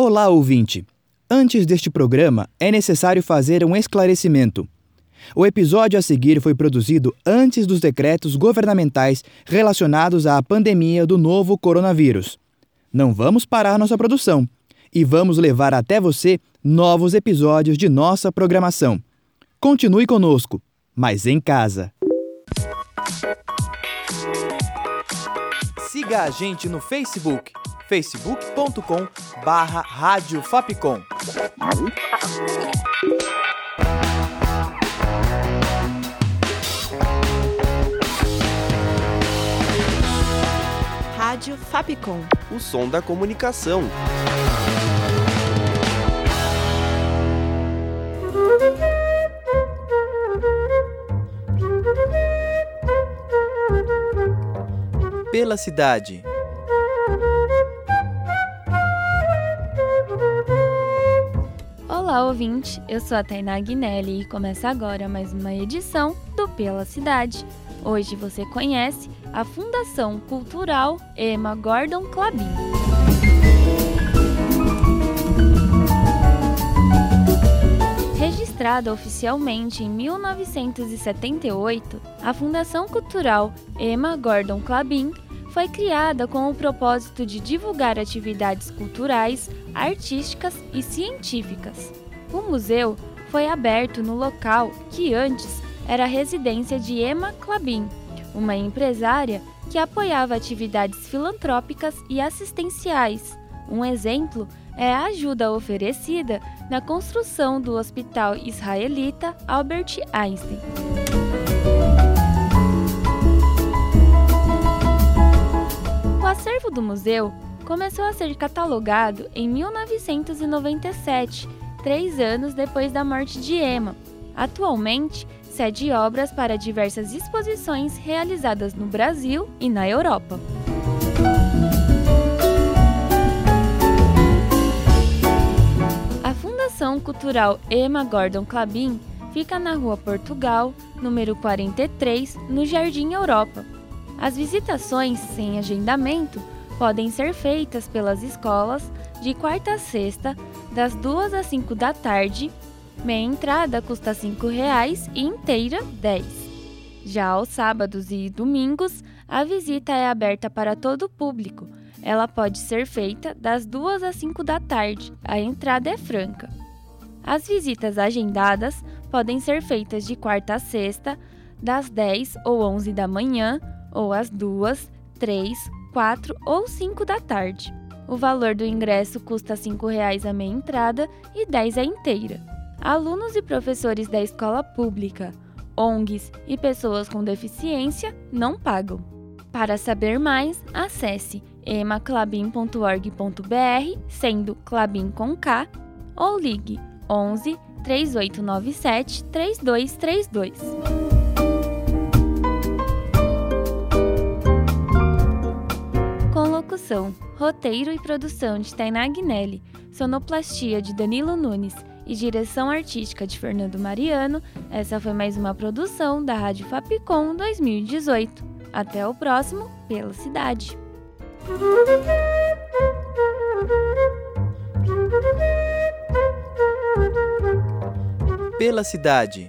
Olá, ouvinte! Antes deste programa, é necessário fazer um esclarecimento. O episódio a seguir foi produzido antes dos decretos governamentais relacionados à pandemia do novo coronavírus. Não vamos parar nossa produção e vamos levar até você novos episódios de nossa programação. Continue conosco, mas em casa. Siga a gente no Facebook, facebook.com barra Rádio Fapcom. Rádio Fapcom. O som da comunicação. Pela cidade. Olá, ouvinte! Eu sou a Tainá Guinelli e começa agora mais uma edição do Pela Cidade. Hoje você conhece a Fundação Cultural Emma Gordon Clabin. Registrada oficialmente em 1978, a Fundação Cultural Emma Gordon Clabin foi criada com o propósito de divulgar atividades culturais, artísticas e científicas. O museu foi aberto no local que antes era a residência de Emma Clabin, uma empresária que apoiava atividades filantrópicas e assistenciais. Um exemplo é a ajuda oferecida na construção do Hospital Israelita Albert Einstein. O acervo do museu começou a ser catalogado em 1997, três anos depois da morte de Emma. Atualmente, cede obras para diversas exposições realizadas no Brasil e na Europa. A Fundação Cultural Emma Gordon Clabin fica na Rua Portugal, número 43, no Jardim Europa. As visitações sem agendamento podem ser feitas pelas escolas de quarta a sexta, das 2 às 5 da tarde. Meia entrada custa R$ 5,00 e inteira R$ 10. Já aos sábados e domingos, a visita é aberta para todo o público. Ela pode ser feita das 2 às 5 da tarde. A entrada é franca. As visitas agendadas podem ser feitas de quarta a sexta, das 10 ou 11 da manhã, ou às 2, 3, 4 ou 5 da tarde. O valor do ingresso custa R$ 5,00 a meia entrada e R$ 10 a inteira. Alunos e professores da escola pública, ONGs e pessoas com deficiência não pagam. Para saber mais, acesse emaclabin.org.br, sendo Clabin com K, ou ligue 11 3897 3232. Roteiro e produção de Tainá Guinelli, sonoplastia de Danilo Nunes e direção artística de Fernando Mariano, essa foi mais uma produção da Rádio Fapcom 2018. Até o próximo Pela Cidade. Pela cidade.